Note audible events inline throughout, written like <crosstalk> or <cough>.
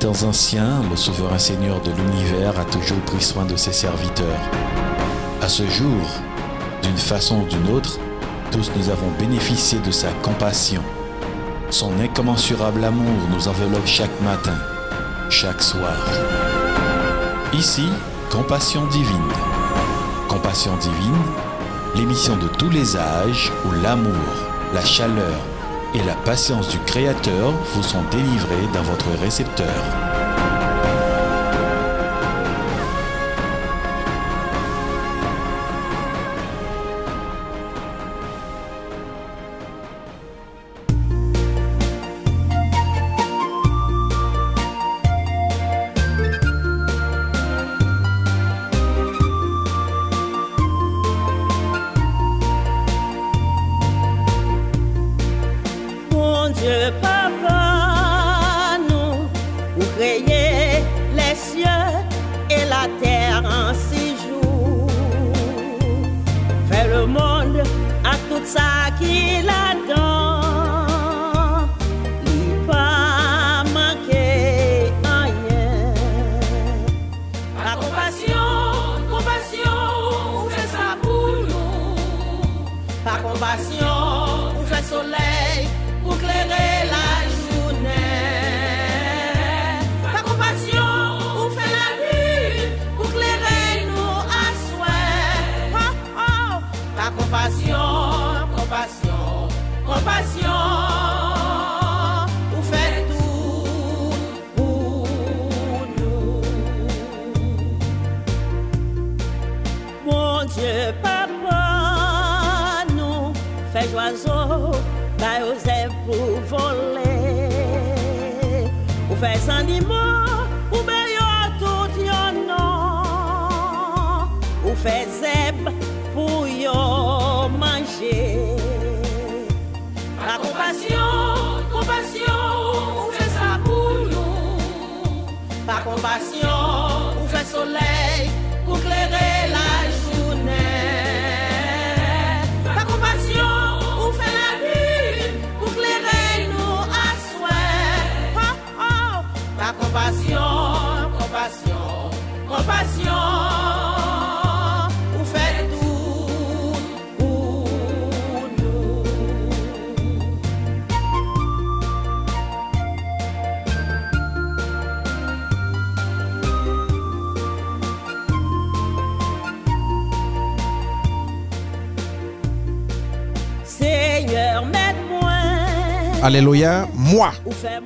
Temps anciens, le souverain Seigneur de l'univers a toujours pris soin de ses serviteurs. À ce jour, d'une façon ou d'une autre, tous nous avons bénéficié de sa compassion. Son incommensurable amour nous enveloppe chaque matin, chaque soir. Ici, Compassion divine. Compassion divine, l'émission de tous les âges où l'amour, la chaleur et la patience du Créateur vous sont délivrés dans votre récepteur. Pour clairer la journée. Par compassion, ou fait la lune pour clairer nous à souhait. Oh, oh. Par compassion, compassion, compassion. Alléluia. Moi,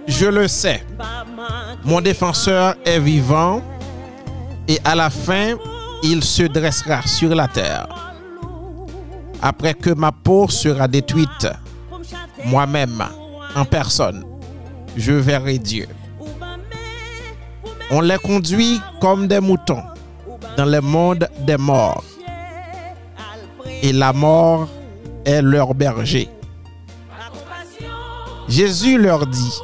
je le sais. Mon défenseur est vivant et à la fin, il se dressera sur la terre. Après que ma peau sera détruite, moi-même, en personne, je verrai Dieu. On les conduit comme des moutons dans le monde des morts et la mort est leur berger. Jésus leur dit,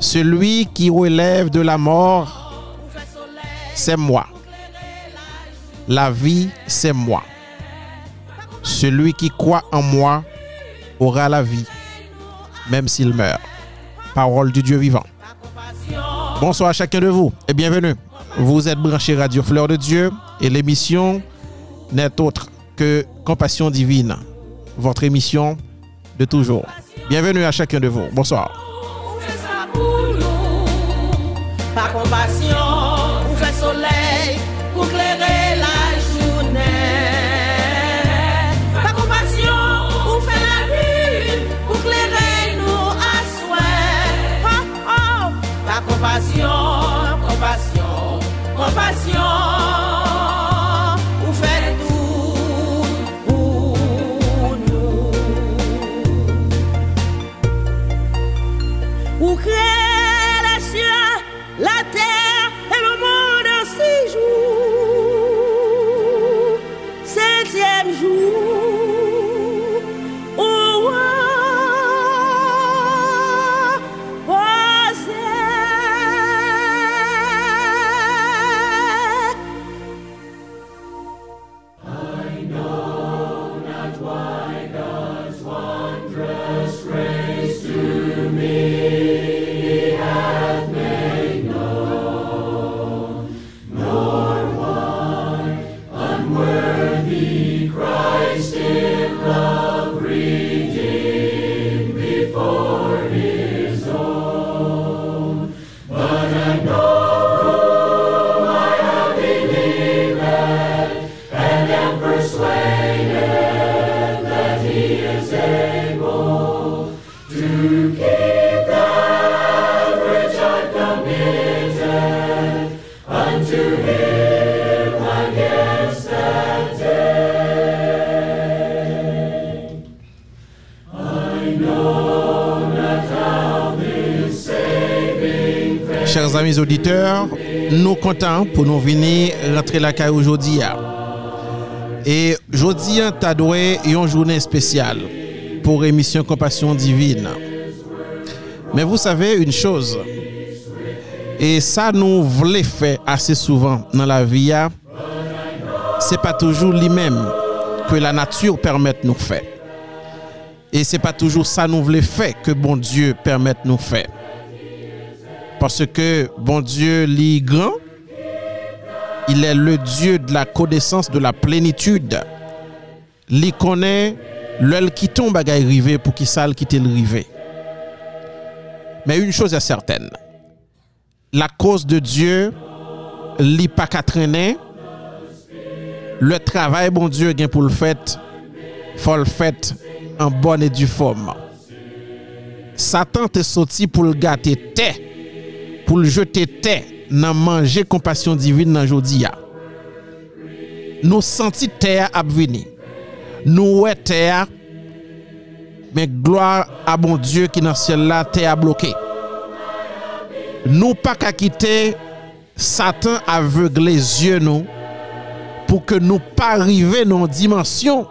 celui qui relève de la mort, c'est moi. La vie, c'est moi. Celui qui croit en moi aura la vie, même s'il meurt. Parole du Dieu vivant. Bonsoir à chacun de vous et bienvenue. Vous êtes branché Radio Fleur de Dieu et l'émission n'est autre que Compassion Divine, votre émission de toujours. Bienvenue à chacun de vous. Bonsoir. Chers amis auditeurs, nous comptons pour nous venir rentrer la caille aujourd'hui. Et aujourd'hui, t'as doué une journée spéciale pour émission Compassion Divine. Mais vous savez une chose, et ça nous voulait faire assez souvent dans la vie, c'est pas toujours lui-même que la nature permet de nous faire. Et c'est pas toujours ça nous voulait faire que bon Dieu permet de nous faire. Parce que bon Dieu, lit grand, il est le Dieu de la connaissance, de la plénitude. Il connaît l'œil qui tombe à rivé pour qu'il sale quitter le rivé. Mais une chose est certaine. La cause de Dieu, li pas qu'à traîner. Le travail, bon Dieu, gain pour le fait, faut le fait en bonne et due forme. Satan te sorti pour le gâter pou l jete te nan manje kompasyon divin nan jodi ya. Nou senti te ya ap vini. Nou we te ya, men gloa a bon Diyo ki nan sien la te ya bloke. Nou pa kakite Satan avegle zye nou pou ke nou pa rive nan dimensyon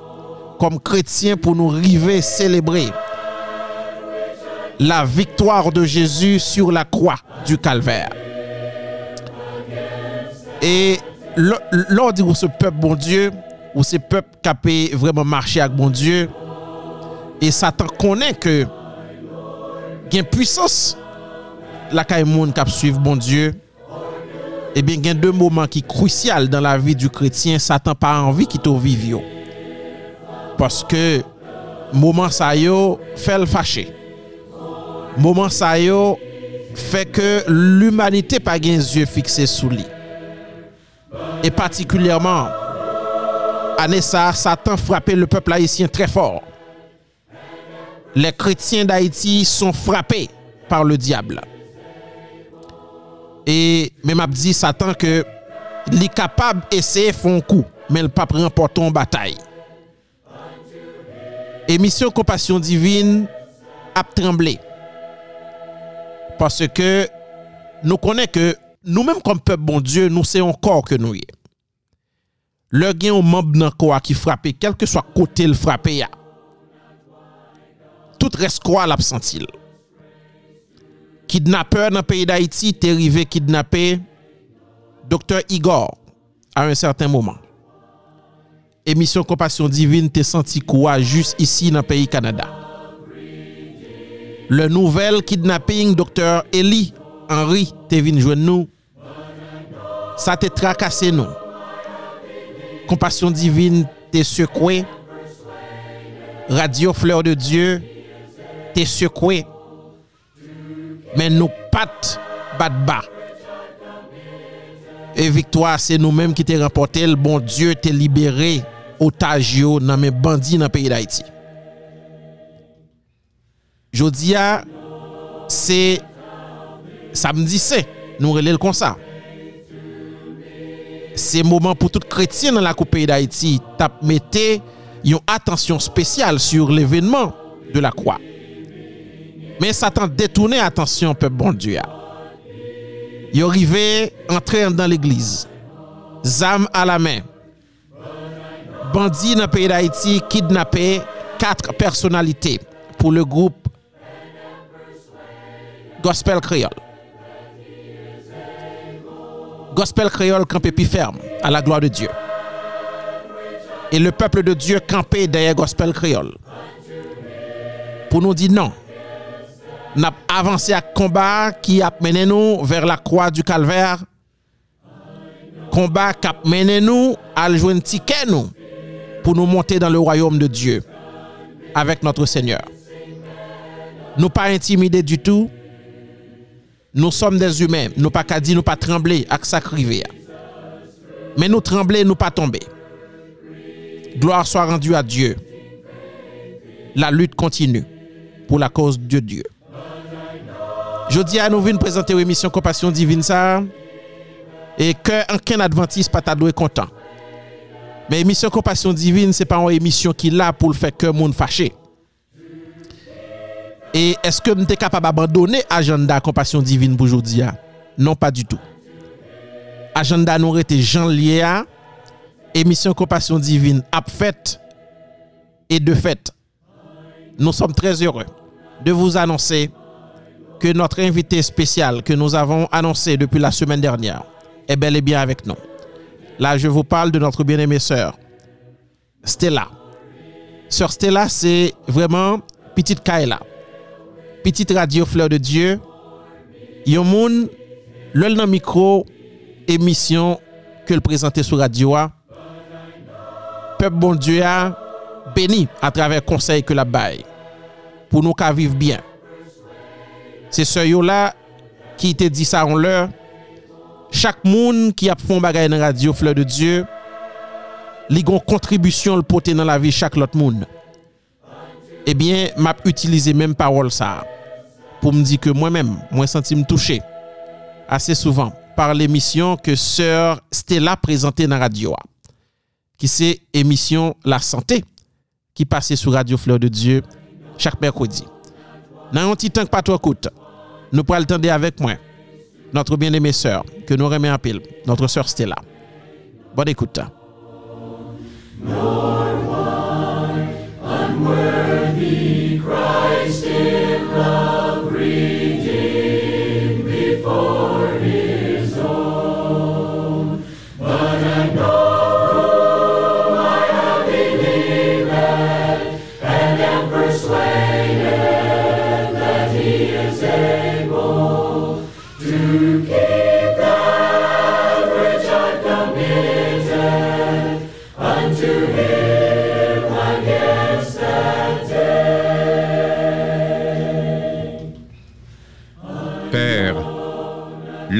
kom kretien pou nou rive celebre. La victoire de Jésus sur la croix du calvaire. Et lors dit ce peuple bon Dieu, ou ce peuple qui a vraiment marcher avec bon Dieu, et Satan connaît que il a une puissance la monde qui suivre bon Dieu. Eh bien, il y a deux moments qui sont cruciaux dans la vie du chrétien. Satan pas envie qu'il te vive. Parce que moment ça yo fait le fâcher. Moment ça yo fait que l'humanité pas les yeux fixés sous lui. Et particulièrement, Satan frappait le peuple haïtien très fort. Les chrétiens d'Haïti sont frappés par le diable. Et même a dit Satan que il est capable d'essayer faire un coup, mais il pas remporter en bataille. Et mission compassion divine a tremblé. Parce que nous connaissons que nous-mêmes comme peuple bon Dieu, nous c'est encore que nous y est. Le gain au membre d'un quoi qui frappe, quel que soit côté le frappé, tout reste quoi l'absentil. Kidnappeur dans le pays d'Haïti, était arrivé kidnapper docteur Igor à un certain moment. Émission Compassion Divine t'es senti quoi juste ici dans le pays Canada. Le nouvel kidnapping Dr. Eli Henry te vin jwen nou. Sa te trakase nou. Kompasyon divin te sekwe. Radio Fleur de Dieu te sekwe. Men nou pat bat ba. E victoire se nou menm ki te rempote. Bon Dieu te libere otaj yo nan men bandi nan peyi d'Haïti. Jodi ya, se samdi se, nou relel kon sa. Se mouman pou tout kretien nan la koupe yi d'Haïti tap mette yon atensyon spesyal sur l'evenman de la kwa. Men satan detoune atensyon pep bondu ya. Yo rive entren dan l'eglize. Zam a la men. Bandi nan peyi d'Haïti kidnapè 4 personalité pou le groupe Gospel Créole. Gospel Créole campé plus ferme à la gloire de Dieu. Et le peuple de Dieu campé derrière Gospel Créole. Pour nous dire non. N'a avancé à combat qui a mené nous vers la croix du calvaire. Combat qui a mené nous à jouer un ticket nous pour nous monter dans le royaume de Dieu avec notre Seigneur. Nous pas intimidés du tout. Nous sommes des humains. Nous pas qu'à nous pas trembler à sacrifier. Mais nous trembler, nous pas tomber. Gloire soit rendue à Dieu. La lutte continue pour la cause de Dieu. Je dis à nous venir présenter l'émission Compassion Divine ça. Et que aucun adventiste pas ta content. Mais émission Compassion Divine, c'est pas une émission qui est là pour faire que monde fâché. Et est-ce que sommes capable d'abandonner agenda Compassion Divine pour aujourd'hui? Non, pas du tout. Agenda nous était Jean Liéa, émission Compassion Divine, ap fait et de fait. Nous sommes très heureux de vous annoncer que notre invité spécial que nous avons annoncé depuis la semaine dernière est bel et bien avec nous. Là, je vous parle de notre bien-aimée sœur, Stella. Sœur Stella, c'est vraiment petite Kaila. petite radio Fleur de Dieu, yon moun lèl nan mikro emisyon ke l prezante sou radio a, pep bon Dieu a beni a traver konsey ke la bay pou nou ka viv bien. Se se yo la ki te di sa an lèr, chak moun ki ap fon bagay nan radio Fleur de Dieu, li gon kontribusyon l pote nan la vi chak lot moun. Monde. Eh bien, m'a utilisé même parole ça pour me dire que moi-même, moi senti me touché assez souvent par l'émission que sœur Stella présentait dans la radio qui c'est émission La Santé qui passait sur Radio Fleur de Dieu chaque mercredi. Dans un petit temps que pas trop écoute, nous pourrons attendre avec moi notre bien-aimée sœur que nous remet en pile, notre sœur Stella. Bonne écoute. Père,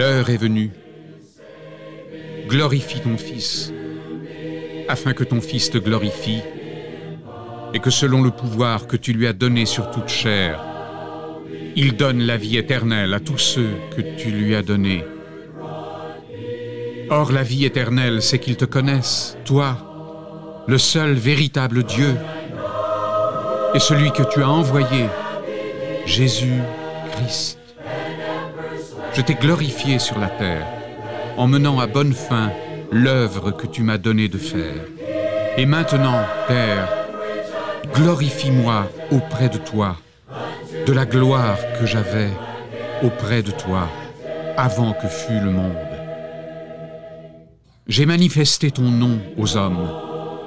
l'heure est venue. Glorifie ton Fils, afin que ton Fils te glorifie, et que selon le pouvoir que tu lui as donné sur toute chair, il donne la vie éternelle à tous ceux que tu lui as donnés. Or la vie éternelle, c'est qu'ils te connaissent, toi, le seul véritable Dieu, et celui que tu as envoyé, Jésus-Christ. Je t'ai glorifié sur la terre, en menant à bonne fin l'œuvre que tu m'as donné de faire. Et maintenant, Père, glorifie-moi auprès de toi, de la gloire que j'avais auprès de toi avant que fût le monde. J'ai manifesté ton nom aux hommes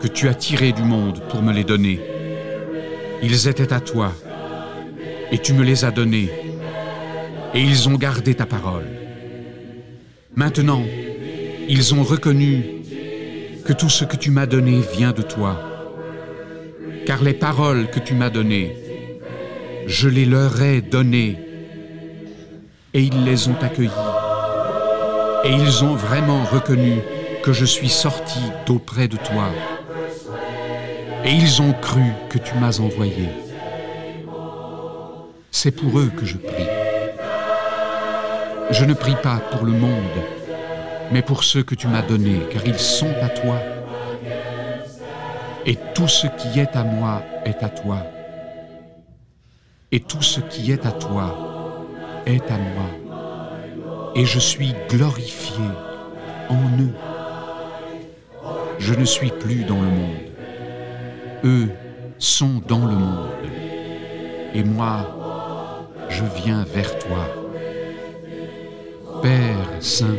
que tu as tirés du monde pour me les donner. Ils étaient à toi, et tu me les as donnés, et ils ont gardé ta parole. Maintenant, ils ont reconnu que tout ce que tu m'as donné vient de toi, car les paroles que tu m'as données, je les leur ai données, et ils les ont accueillies, et ils ont vraiment reconnu que je suis sorti d'auprès de toi, et ils ont cru que tu m'as envoyé. C'est pour eux que je prie. Je ne prie pas pour le monde, mais pour ceux que tu m'as donnés, car ils sont à toi. Et tout ce qui est à moi est à toi. Et tout ce qui est à toi est à moi. Et je suis glorifié en eux. Je ne suis plus dans le monde. Eux sont dans le monde. Et moi, je viens vers toi. Père Saint,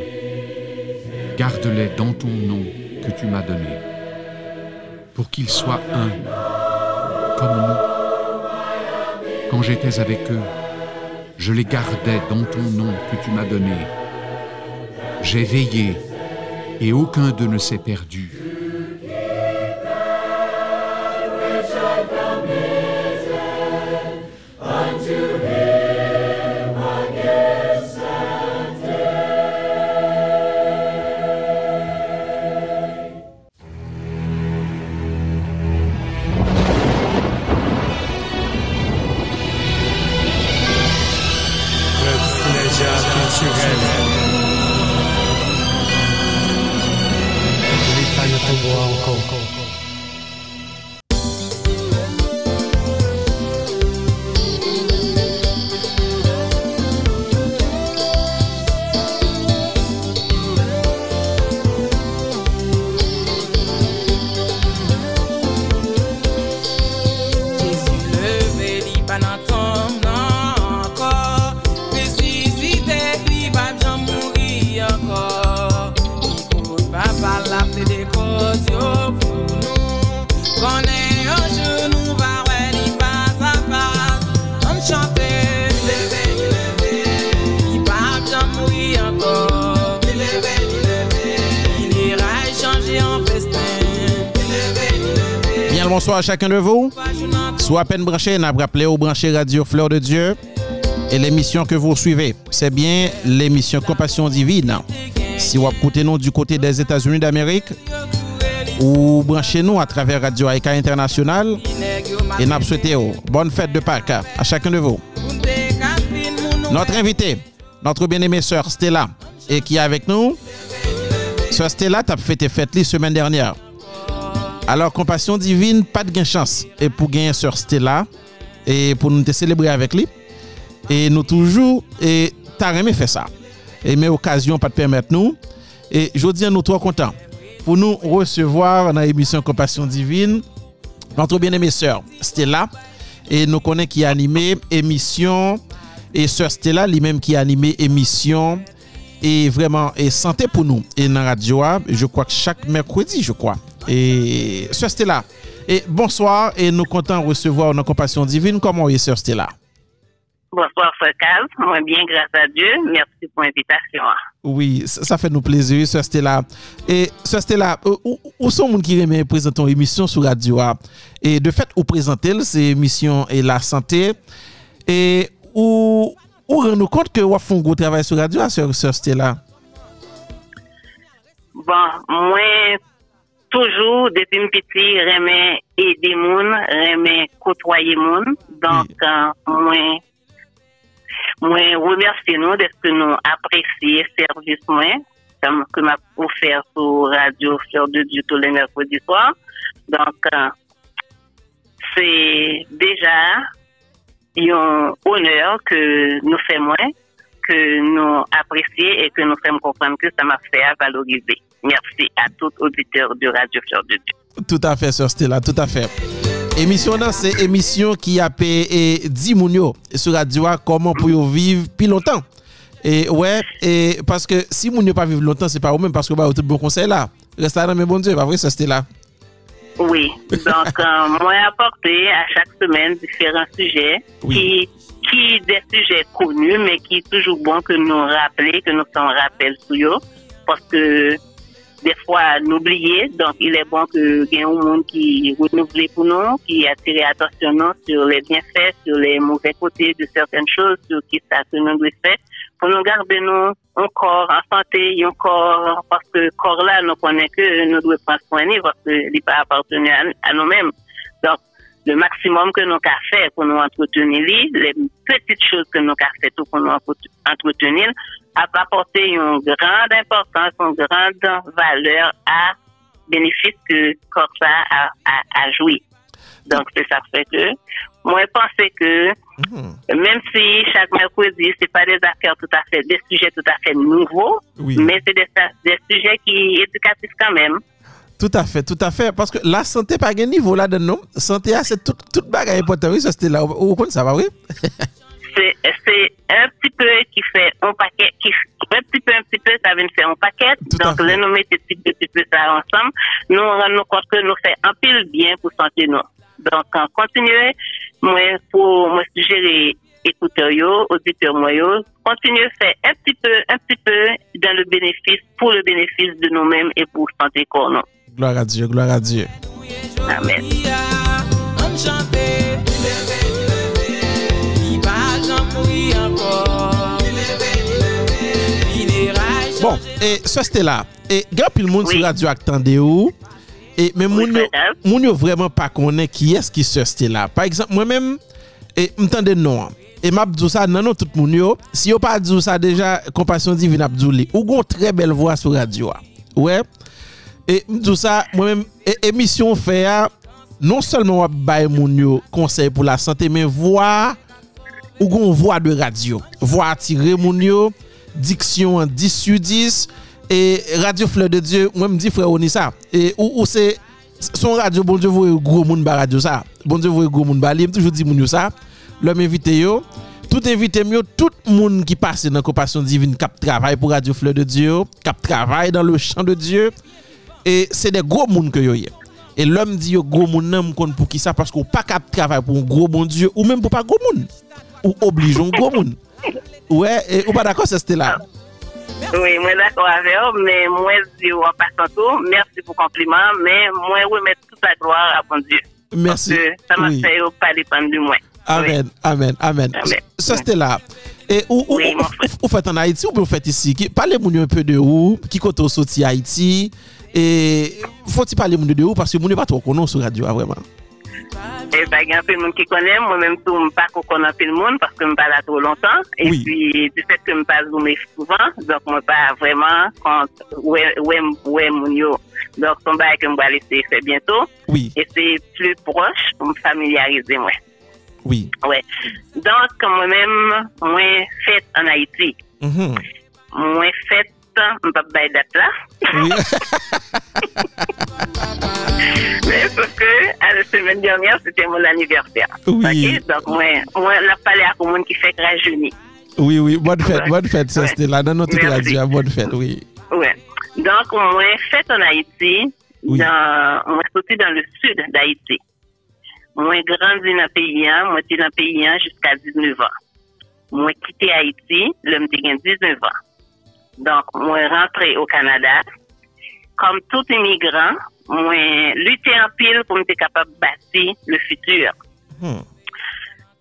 garde-les dans ton nom que tu m'as donné, pour qu'ils soient un, comme nous. Quand j'étais avec eux, je les gardais dans ton nom que tu m'as donné. J'ai veillé, et aucun d'eux ne s'est perdu. À chacun de vous. Soit à peine branché, n'a rappelé au branché Radio Fleur de Dieu. Et l'émission que vous suivez, c'est bien l'émission Compassion Divine. Si vous écoutez nous du côté des États-Unis d'Amérique, ou branchez nous à travers Radio Aika International, et n'a souhaité oh, bonne fête de Pâques à chacun de vous. Notre invité, notre bien-aimée sœur Stella, et qui est avec nous? Sœur Stella, tu as fêté fête la semaine dernière. Alors, compassion divine, pas de gain chance. Et pour gagner sœur Stella, et pour nous te célébrer avec lui. Et nous toujours, et t'as jamais fait ça. Et mais occasion pas de permettre nous. Et je dis à nous trop contents pour nous recevoir dans l'émission Compassion divine notre bien-aimée sœur Stella. Et nous connaissons qui a animé émission. Et sœur Stella, lui-même qui a animé émission. Et vraiment, et santé pour nous. Et dans la radio, je crois que chaque mercredi, je crois. Et sœur Stella, et bonsoir. Et nous comptons recevoir nos compassion divine. Comment est sœur Stella? Bonsoir, Frère Caz. Moi, bien, grâce à Dieu. Merci pour l'invitation. Oui, ça, ça fait nous plaisir, sœur Stella. Et sœur Stella, euh, où, où sont les gens qui aiment présenter une émission sur radio? Et de fait, où présenter c'est émission et la santé? Et où, où rend-nous compte que vous faites un gros travail sur radio, sœur sœur Stella? Bon, moi, toujours, depuis petit, remè aider moun, remè côtoyer moun. Donc, Oui. euh, moi, moi, remercie nous de ce que nous apprécions service moi, comme que m'a offert sur Radio Fleur de Dieu tous les mercredis soirs. Donc, euh, c'est déjà un honneur que nous faisons moins, que nous apprécions et que nous faisons comprendre que ça m'a fait à valoriser. Merci à tout auditeur de Radio Fleur de Dieu. Tout à fait, sœur Stella, tout à fait. Émission là, c'est émission qui a payé 10 moun yo sur radio ah, comment pour vivre plus longtemps. Et ouais, et parce que si moun yo pas vivre longtemps, c'est pas ou même parce que bah tout bon conseil là. Reste là, mais bon Dieu, pas vrai, sœur Stella? Oui, donc euh, <laughs> moi apporter à chaque semaine différents sujets Oui. qui qui des sujets connus mais qui est toujours bon que nous rappeler que nous sommes rappel sur eux parce que des fois n'oublier donc il est bon que y ait un monde qui renouvelle pour nous qui attire attention nous sur les bienfaits sur les mauvais côtés de certaines choses sur qui ça que nous devons faire pour nous garder nous un en santé, un corps, parce que corps là, nous connaissons que nous devons prendre soin parce qu'il n'est pas appartenu à nous-mêmes. Le maximum que nous avons fait pour nous entretenir, les petites choses que nous avons fait pour nous entretenir, a apporté une grande importance, une grande valeur à bénéfice que corps ça a, a, a joué. Donc, c'est ça fait que, moi, je pense que, même si chaque mercredi, c'est pas des affaires tout à fait, des sujets tout à fait nouveaux, Oui. mais c'est des, des sujets qui éducatifs quand même. Tout à fait, tout à fait. Parce que la santé, pas un niveau là de nous. Santé, ah, c'est tout, tout bagaille important. Oui, ça, c'était là. Vous comprenez ça, va, oui? c'est un petit peu qui fait un paquet, qui, un petit peu, un petit peu, ça vient faire un paquet. Tout Donc, là, nous mettons petit peu, petit peu ça ensemble. Nous, on rend compte que nous faisons un pile bien pour santé, nous. Donc, en continuer, moi, pour moi suggérer écouteurs, yo, auditeurs, yo, continuer faire un petit peu, un petit peu dans le bénéfice, pour le bénéfice de nous-mêmes et pour santé nous. Gloire à Dieu, gloire à Dieu. Amen. Bon, et ça c'était là. Et grand pile monde Oui. sur radio attendez ou. Et mais moun yo, frère. moun yo vraiment pas connaît qui est-ce qui se c'était là. Par exemple, moi-même et m'tendez non. E map djou sa nan nou tout moun yo, si yo pa djou sa deja kompasyon divin ap djou li, ou gon tre bel vwa sou radyo a. Ouè, e mdjou sa, mwen men, emisyon fe a, non selman wap bay moun yo konsey pou la sante, men vwa, ou gon vwa de radyo. Vwa atire moun yo, diksyon an 10 su 10, e radyo fleur de dieu, mwen mdi fre oni sa, e ou, ou se, son radyo bon dieu vwe gro moun ba radyo sa, bon dieu vwe gro moun ba li, mtoujou di moun yo sa, mwen, L'homme invité yo, tout invité yo, tout moun qui passe dans compassion divine cap travail pour radio fleur de Dieu, cap travail dans le champ de Dieu et c'est des gros moun que yo yé. Et l'homme dit yo gros moun nan m'kon pour qui ça parce qu'on pas cap travail pour un gros bon Dieu ou même pour pas gros moun ou obligeons gros moun. Ouais, et ou pas d'accord c'est c'était là. Oui, moi d'accord avec vous, mais moi je dis en passant tout, merci pour le compliment, mais moi remettre toute la gloire à bon Dieu. Merci. Parce que ça m'a Oui. fait pas dépendre de moi. Amen, amen, amen. Ça, c'était là. Et où, où, Oui, où- où- où faites en Haïti ou bien vous faites ici? Parlez-moi un peu de où, qui côté au sorti Haïti? Et faut-il parler de où? Parce que vous pas trop connu sur radio, ah, vraiment. Et ben, il y a un peu de monde qui connaît. Moi-même, je ne pas connaître un peu le monde parce que je ne pas là trop longtemps. Et Oui. puis, du fait que je ne pas souvent, donc je ne pas vraiment quand, ouais, ouais, mon. Donc, son bail que je vais laisser faire bientôt. Oui, Et c'est plus proche pour me familiariser, moi. Oui. Ouais. Donc, moi-même, moi, fête en Haïti. Mhm. Moi, fête, je ne peux pas date là. Oui. <laughs> Mais sauf que, à la semaine dernière, c'était mon anniversaire. Oui. Donc, moi, moi, la tout le monde qui fait rajeunir. oui, oui. Bonne fête, Ouais. bonne fête, ça, c'était là dans notre radio. Bonne fête, oui. Ouais. Donc, moi, fête en Haïti, Oui. dans, moi, sorti dans le sud d'Haïti. Moi, grandi dans le pays, hein. moi, j'étais dans le pays hein, jusqu'à 19 ans. Moi, quitté Haïti, l'homme me 19 ans. Donc, moi, rentré au Canada. Comme tout immigrant, moi, lutté en pile pour être capable de bâtir le futur. Hmm.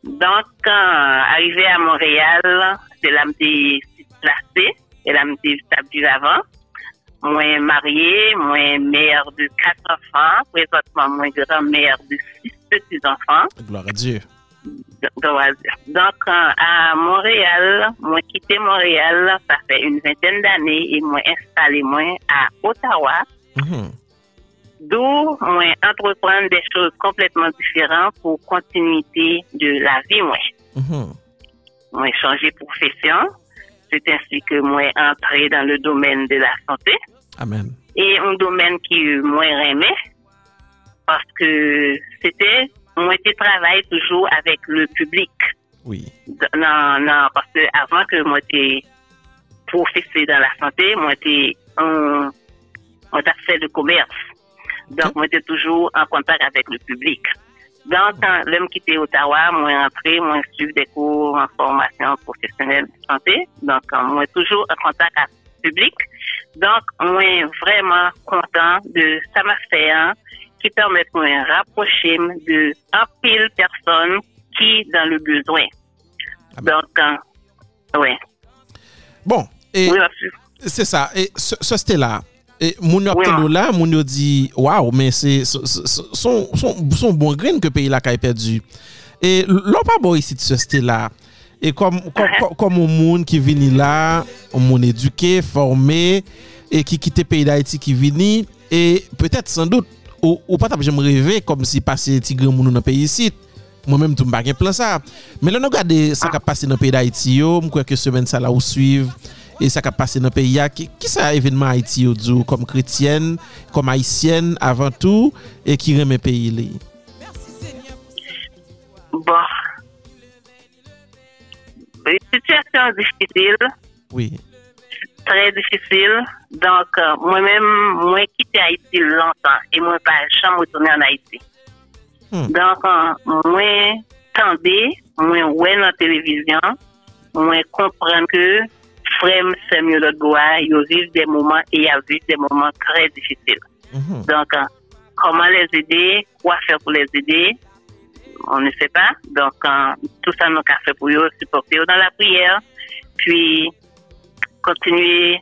Donc, quand arrivé à Montréal, c'est là que je placé et là que je avant. Moi, mariée, moi, mère de quatre enfants, présentement, moi, grand-mère de six de enfants. Gloire à Dieu. Donc, euh, à Montréal, moi quitté Montréal, ça fait une vingtaine d'années, et moi installé moi à Ottawa. Mm-hmm. D'où, moi entreprendre des choses complètement différentes pour continuité de la vie, moi. Mm-hmm. Moi changé profession. C'est ainsi que moi entré dans le domaine de la santé. Amen. Et un domaine qui, moi, aimé parce que c'était, moi, je travaille toujours avec le public. Oui. Non, non, parce que avant que moi, j'étais professeur dans la santé, moi, j'étais on a fait le commerce. Donc, Ok. moi, j'étais toujours en contact avec le public. Donc, quand l'homme quitté Ottawa, moi, entré, moi, suivi des cours en formation professionnelle de santé. Donc, euh, moi, toujours en contact avec le public. Donc, moi, vraiment content de ça m'a fait, hein, qui permet de rapprocher de un pile personnes qui dans le besoin. Donc, euh, ouais. Bon, et Oui, c'est ça. Et ce, ce c'était là. Et moun yo Oui, là, moun yo dit waouh, mais c'est son, son, son, son bon grain que pays là a perdu. Et l'on pas bon ici de ce c'était là. Et comme comme un monde qui vini là, un monde éduqué, formé et qui quitte pays d'Haïti qui vini et peut-être sans doute ou, ou pas j'aime rêver comme si passé petit grand monde dans le pays ici. Moi-même tout m'pas plan ça. Mais là nous regarder ça qui a passé dans le pays d'Haïti yo, me crois que semaine ça là ou suivre et ça qui a passé dans le pays qui, qui ça événement Haïti yo comme chrétienne, comme haïtienne avant tout et qui remet pays là. Bon. Une situation difficile, Oui. Très difficile. Donc, euh, moi-même, moi, quitté Haïti longtemps et moi, pas jamais retourné en Haïti. Hmm. Donc, euh, moi, tendais, moi, ouais, la télévision, moi, comprendre que frère, c'est mieux l'autre bois, ils vivent des moments et ils vivent des moments très difficiles. Mhm. Donc, euh, comment les aider, quoi faire pour les aider, on ne sait pas. Donc, euh, tout ça, nous avons fait pour eux, supporter eux dans la prière, puis continuer,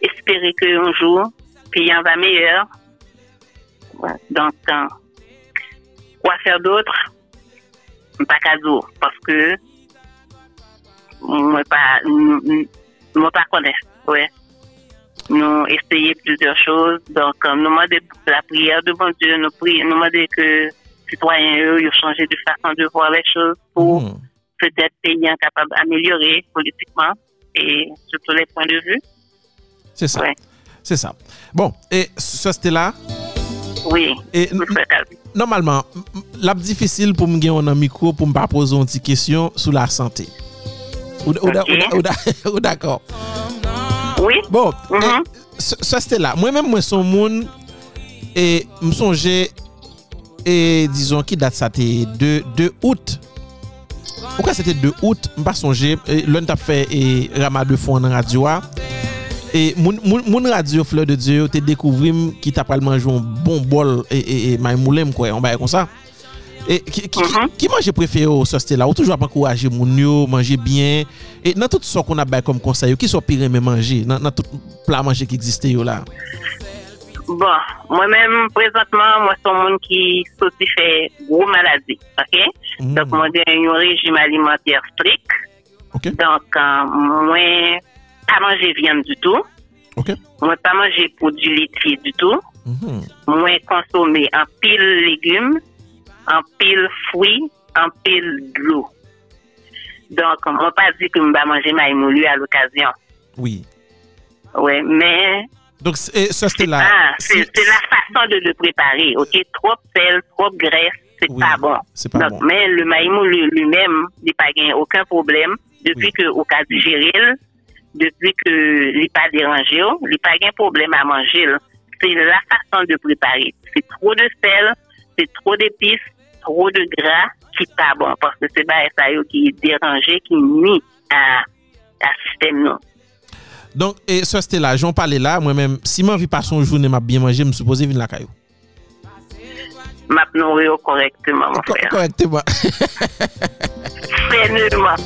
espérer qu'un jour, pays en va meilleur. Ouais. Donc, euh, quoi faire d'autre? Pas cadeau, parce que moi pas, moi pas connais, ouais nous essayer plusieurs choses. Donc, euh, nous demandons la prière de bon Dieu, nous prions, nous demandons que citoyens, eux, ils ont changé de façon de voir les choses pour Mhm. peut-être pays capable d'améliorer politiquement et sur tous les points de vue. C'est ça. Ouais. C'est ça. Bon, et ça, c'était là? Oui, et Normalement, l'ap difficile pou m gen yon nan mikro pou m pa poson ti kesyon sou la santé. Ou, okay. ou d'akor? Oui. Bon, mm -hmm. sa stè la. Mwen mèm mwen son moun e m sonje e dizon ki dat sa te 2 out Pourquoi c'était 2 août Je ne songer. L'un t'a fait et Rama de fond en radio. a. Et mon, mon, mon radio Fleur de Dieu, te découvert qui t'a pas mangé un bon bol et, et, et maïmoulem, quoi. On va comme ça. Et qui, qui, mm -hmm. qui mm-hmm. mange préféré au sauce là? Ou toujours pas encourager moun yo, manger bien. Et dans tout ce qu'on a comme conseil, qui sont pire mais manger? Dans, dans tout plat manger qui existe yo là? Bon, moi-même, présentement, moi, c'est un monde qui sorti fait gros maladie, ok? Mhm. Donc, moi, j'ai un régime alimentaire strict. OK. Donc, euh, moi, pas manger viande du tout. OK. Moi, pas manger produits laitiers du tout. Mhm. Moi, consommer en pile légumes, en pile fruits, en pile de l'eau. Donc, moi, pas dit que je vais manger ma moulu à l'occasion. Oui. Ouais, mais Donc c'est- sauce là. Ah, c'est la façon de le préparer, ok? Trop sel, trop graisse, c'est Oui, pas bon. c'est pas Donc, bon. Mais le maïmou lui- lui-même, il n'a pas gagné aucun problème depuis Oui. que au cas du géril, depuis que il n'est pas dérangé, il n'a pas gagné problème à manger. C'est la façon de préparer. C'est trop de sel, c'est trop d'épices, trop de gras qui pas bon parce que c'est pas ça qui est dérangé, qui nuit à à système nous. Donc et sauce là, j'en parlais là, moi-même si m'envie passer une journée m'a bien manger, me supposé venir la caillou. M'a nourrir correctement, mon frère. Correctement. Pleinement.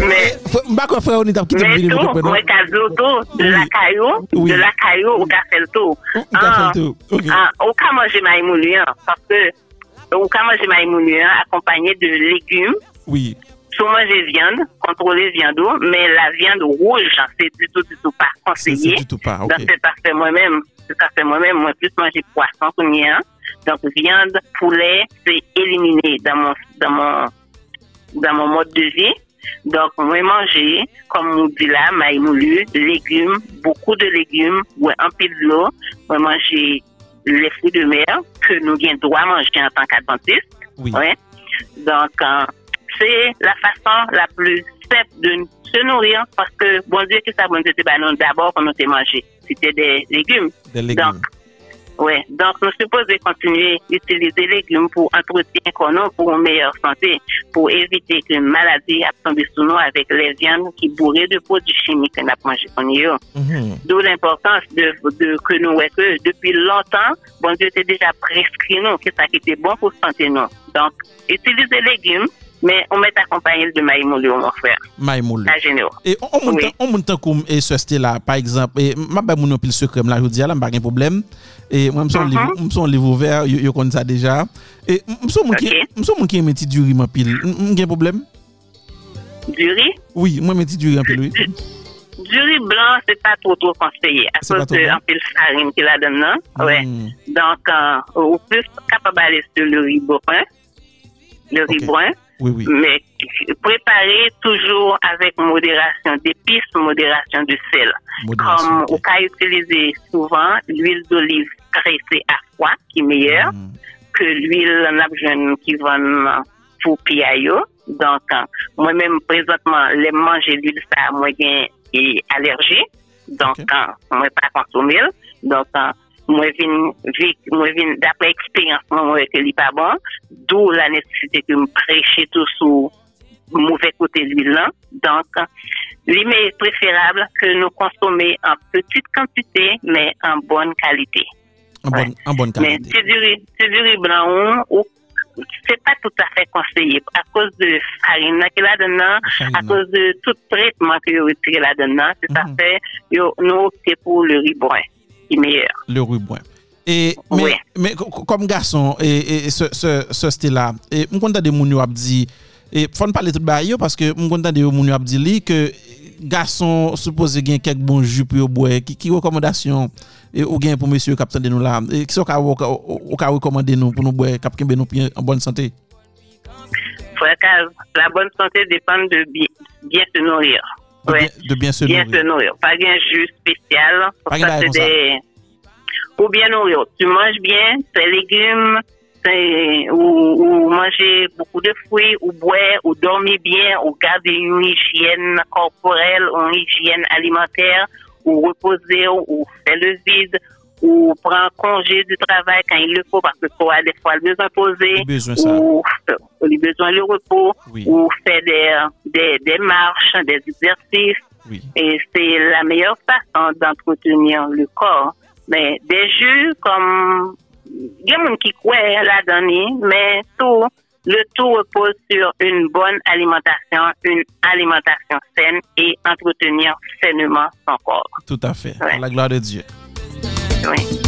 Mais, M'pa kon frère on t'a quitté mais tout, moi, cadeau tout, de la caillou, Oui. de la caillou, ou qu'a fait le tout. Ou qu'a fait le tout. OK. Ah, ou qu'a manger maïmoulien, parce que, ou qu'a manger maïmoulien accompagné de légumes, Oui. Sous manger viande, contrôler viande, mais la viande rouge, c'est du tout, du tout pas C'est c'est conseillé. du tout pas. OK. Donc, c'est parce que moi-même, c'est parce que moi-même, moi, plus manger poisson que mien. Donc, viande, poulet, c'est éliminé dans mon, dans mon, dans mon mode de vie. Donc, moi, manger, comme on dit là, maï moulu, légumes, beaucoup de légumes, ouais, un peu de l'eau. Moi, manger les fruits de mer que nous avons droit manger en tant qu'adventiste. Oui. Ouais. Donc, euh, c'est la façon la plus simple de se nourrir parce que, bon Dieu, que ça, bon Dieu, c'est nous, d'abord, pour nous te manger. C'était des légumes. Des légumes. Donc, ouais. Donc, nous supposons continuer d'utiliser les légumes pour entretien qu'on a pour une meilleure santé, pour éviter qu'une maladie a tombé sous nous avec les viandes qui bourrées de produits chimiques qu'on a mangé qu'on a. Mhm. D'où l'importance de, de que nous ouais, que depuis longtemps, bon Dieu était déjà prescrit nous que ça qui était bon pour santé nous. Donc, utiliser les légumes, Men, on met akompanyel de Maïmoulou, mon frère. Maïmoulou. A Genèo. E, on moun tan koum e soeste la, par exemple, e, mabè moun opil sukrem la, joudi ala, mba gen problem. E, mson mm-hmm. liv ouver, yo kon sa deja. E, mson moun ki meti duri mwen pil, mwen gen problem? Duri? Oui, mwen meti duri mwen pil, oui. Duri blan, se pa trop trop konseye. Bon. A sos an pil sarin ki la den nan. Ouè. Donk, ou plus kapabales de lori borin. Lori borin. Oui oui mais préparer toujours avec modération d'épices, modération de sel. modération Comme on peut utiliser souvent l'huile d'olive graissée à froid, qui est meilleure Hmm. que l'huile qui va pour piaillot. Donc, euh, moi-même, présentement, les manger l'huile, ça, moi, j'ai une allergie. Donc, Ok. euh, moi, pas consommer. Donc, moi, vin, vi- moi, vin, d'après expérience, moi, que n'est pas bon. D'où la nécessité de me prêcher tout sous mauvais côté de l'huile là. Donc, euh, il est préférable que nous consommions en petite quantité, mais en bonne qualité. en bonne en bonne Mais qualité c'est du riz, c'est du riz blanc ou c'est pas tout à fait conseillé à cause de farine là qu'il a dedans, Farine. à cause de tout traitement que vous retirez là dedans. C'est ça Mhm. fait, yo, nous optons pour le riz brun, qui est meilleur. Le rubouin. Et, mais, oui. mais comme garçon, et, et ce, ce, ce style-là, et mon content de Mounio Abdi, et faut ne parler tout baillot parce que mon content de Mounio Abdi dit que garçon supposé gagner quelques bons jus pour boire, qui, qui recommandation et, ou gain pour monsieur capitaine de nous là, et qui sont au cas recommander nous pour nous boire, cap nous en bonne santé. Frère la bonne santé dépend de bien, bien se nourrir. De, bien, de bien se bien nourrir. se nourrir. Pas un jus spécial. Pas ça, c'est des... Ou bien nourrir. Tu manges bien, tes légumes, ou, ou manger beaucoup de fruits, ou boire, ou dormir bien, ou garder une hygiène corporelle, ou une hygiène alimentaire, ou reposer, ou faire le vide, ou prendre congé du travail quand il le faut, parce que soit des fois le besoin ça. ou ou le besoin le repos, Oui. ou faire des, des, des marches, des exercices. Oui. Et c'est la meilleure façon d'entretenir le corps. Mais des jus comme il y a des gens qui croient là-dedans, mais tout, le tout repose sur une bonne alimentation, une alimentation saine et entretenir sainement son corps. Tout à fait. Ouais. À la gloire de Dieu. Oui.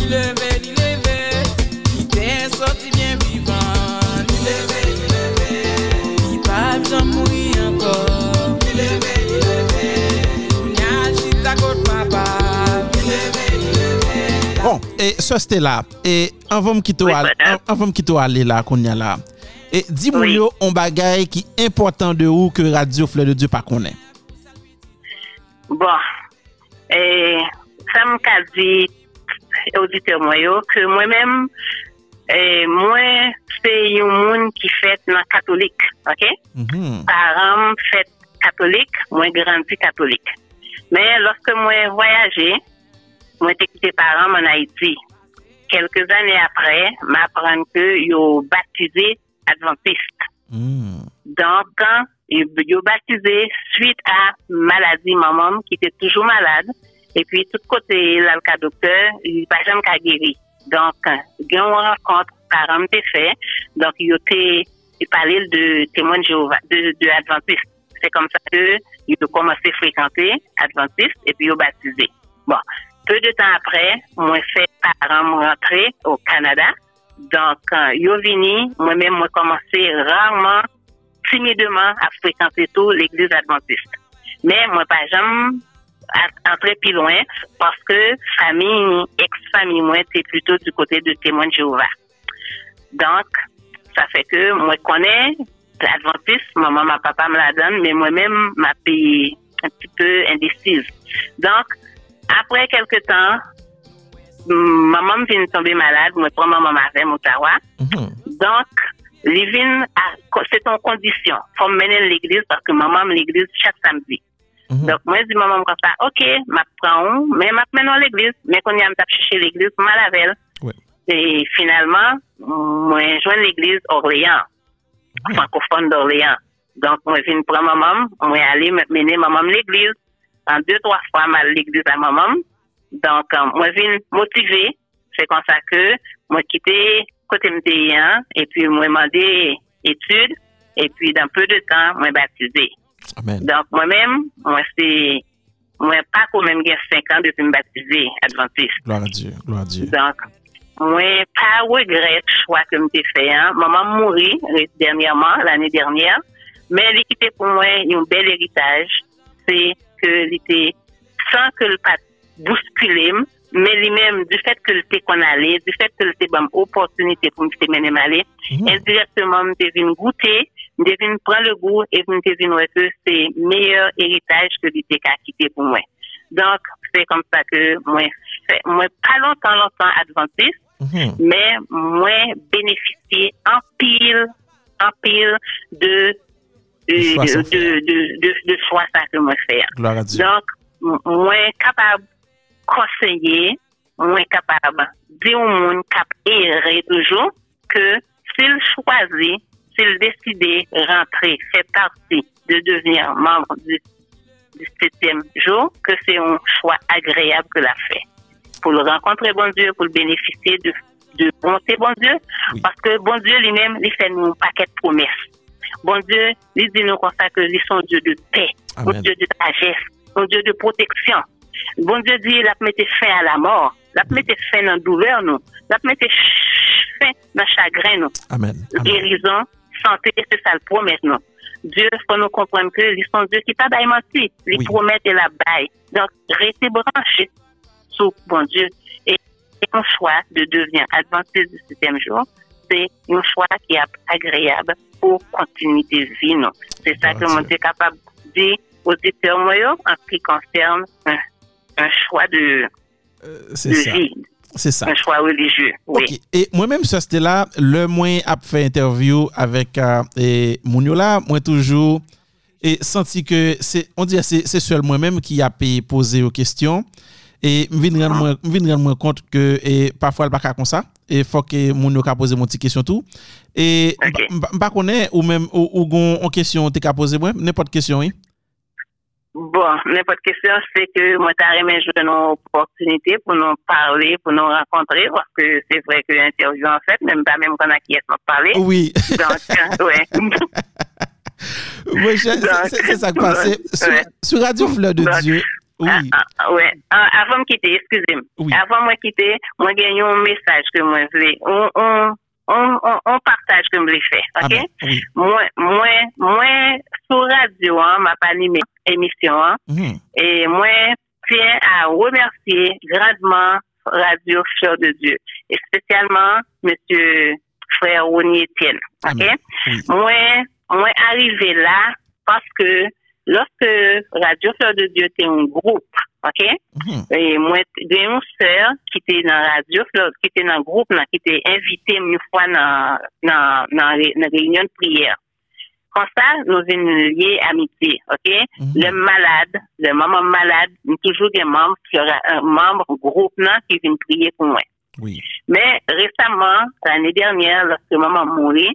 E sos e, te la, e anvom ki to ale, anvom ki to ale la kon ya la. E di moun yo, on bagay ki important de ou ke Radio Fleur de Dieu pa konen. Bon, e, sa m ka di audite mwen yo, ke mwen men, e, mwen se yon moun ki fet nan katolik, ok? Mm -hmm. Paran fet katolik, mwen grandi katolik. Men, loske mwen voyaje, moi j'ai quitté parents en Haïti. Quelques années après, m'apprendre que yo baptisé adventiste. Mm. Donc, quand il il baptisé suite à maladie maman qui était toujours malade. Et puis, tout côté, là, le docteur, il n'a pas jamais qu'à guérir. Donc, il y a une rencontre parents t'es fait. Donc, il était, il parlait de témoin de Jéhovah, de, de Adventiste. C'est comme ça que il a commencé à fréquenter Adventiste et puis il a baptisé. Bon. Peu de temps après, moi, fait parents rentrer au Canada. Donc, il est venu, moi-même, moi, commencé rarement timidement à fréquenter tout l'église adventiste. Mais moi, pas jamais entrer plus loin parce que famille, ex-famille, moi, c'est plutôt du côté de témoins de Jéhovah. Donc, ça fait que moi, connais l'adventiste, maman, ma papa me la donne, mais moi-même, m'a payé un petit peu indécise. Donc, après quelques temps, maman vient tomber malade, moi, prends maman avec mon tawa. Mhm. Donc, c'est en condition. Faut me mener à l'église parce que maman l'église chaque samedi. Mhm. Donc, moi, je dis maman comme ça, ok, m'a prends, mais m'a mené à l'église. Mais quand il a un chercher l'église, mal elle. Ouais. Et finalement, je joins l'église Orléans, francophone d'Orléans. Donc, je viens prendre maman, moi, aller me mener maman à l'église. En deux, trois fois, mal l'église à maman. Donc, euh, moi, je viens motiver. C'est comme ça que moi, quitté côté MTI, et puis moi, demandé études. Et puis, dans peu de temps, moi, baptisé. Donc, moi-même, moi, c'est, moi, pas quand même, j'ai 5 ans depuis me baptiser, adventiste. Gloire à Dieu. Gloire à Dieu. Donc, moi, pas regret choix que j'ai fait. Hein. Maman mourit dernièrement, l'année dernière. Mais l'équité pour moi, un bel héritage. C'est que était sans que le pas bousculer, mais lui-même, du fait que le était qu'on allait, du fait que le était une opportunité pour me faire mener aller, Mhm. indirectement, je devine goûter, je devine prendre le goût et je devine ouais, que c'est meilleur héritage que l'été qu'a quitté pour moi. Donc, c'est comme ça que moi, moi, pas longtemps, longtemps adventiste, Mhm. mais moi, bénéficier en pile, en pile de, de, De de, de, de, de, de choix ça que moi faire. Gloire à Dieu. Donc, m- moi capable conseiller, moi capable dire au monde errer toujours que s'il choisit, s'il décide de rentrer, faire partie de devenir membre du, du septième jour, que c'est un choix agréable que l'a fait. Pour le rencontrer, bon Dieu, pour le bénéficier de, de bonté, bon Dieu, Oui. parce que bon Dieu lui-même, il fait nous un paquet de promesses. Bon Dieu, il dit nous comme ça que lui sont Dieu de paix, Amen. un Dieu de sagesse, un Dieu de protection. Bon Dieu dit, il a mis fin à la mort, il a mis fin dans la douleur, nous, il a mis fin dans le chagrin, nous. Amen. Guérison, santé, c'est ça le promet, nous. Dieu, faut nous comprendre que ils sont Dieu qui pas bail menti, ils promettent et la bail. Donc, restez branchés sur bon Dieu. Et un choix de devenir adventiste du septième jour, c'est un choix qui est agréable pour continuité de vie, non. C'est ça que mon Dieu. Dieu est capable de dire aux auditeurs en ce qui concerne un, un choix de, Euh, de C'est ça. vie, C'est ça. un choix religieux. Oui. Et moi-même, ça c'était là, le moins a fait interview avec euh, et Mounio là, moi toujours et senti que c'est on dirait c'est seul moi-même qui a poser aux questions E m vin ren mwen kont ke e, pafwa l baka kon sa, e fok e, moun yo ka pose moun ti kesyon tou. E okay. m pa konen ou men ou, ou gon an kesyon te ka pose mwen, nepot kesyon yi? Bon, nepot kesyon se ke mwen ta remen jwen nou oportunite pou nou parle, pou nou rakontre, wakke se vre ke l'interview an fèt, men m pa men kon akies nou parle. Oui. Donc, euh, ouais. Mwen chè, se sa kwa se, sou Radio Fleur de Dieu... Oui. Ah, ah, ouais. Ah, avant de quitter, excusez-moi. Oui. Avant de quitter, moi, j'ai un message que moi, je voulais. On, on, on, on, partage que je voulais faire. Ah OK? ben, oui. Moi, moi, moi, sur radio, hein, m'a pas animé émission, hein, Mhm. et moi, tiens à remercier grandement Radio Fleur de Dieu, et spécialement Monsieur Frère Rony Etienne. OK? Amen. Oui. Moi, moi, arrivé là parce que lorsque Radio Fleur de Dieu était un groupe, OK? Mhm. Et moi, j'ai une sœur qui était dans radio, Fleur- qui était dans le groupe, qui était invitée une fois dans, dans, dans dans réunion de prière. Comme ça, nous avons lié amitié, OK? Mhm. Le malade, le maman malade, nous toujours des membres, qui un membre groupe, qui vient prier pour moi. Oui. Mais récemment, l'année dernière, lorsque maman mourit,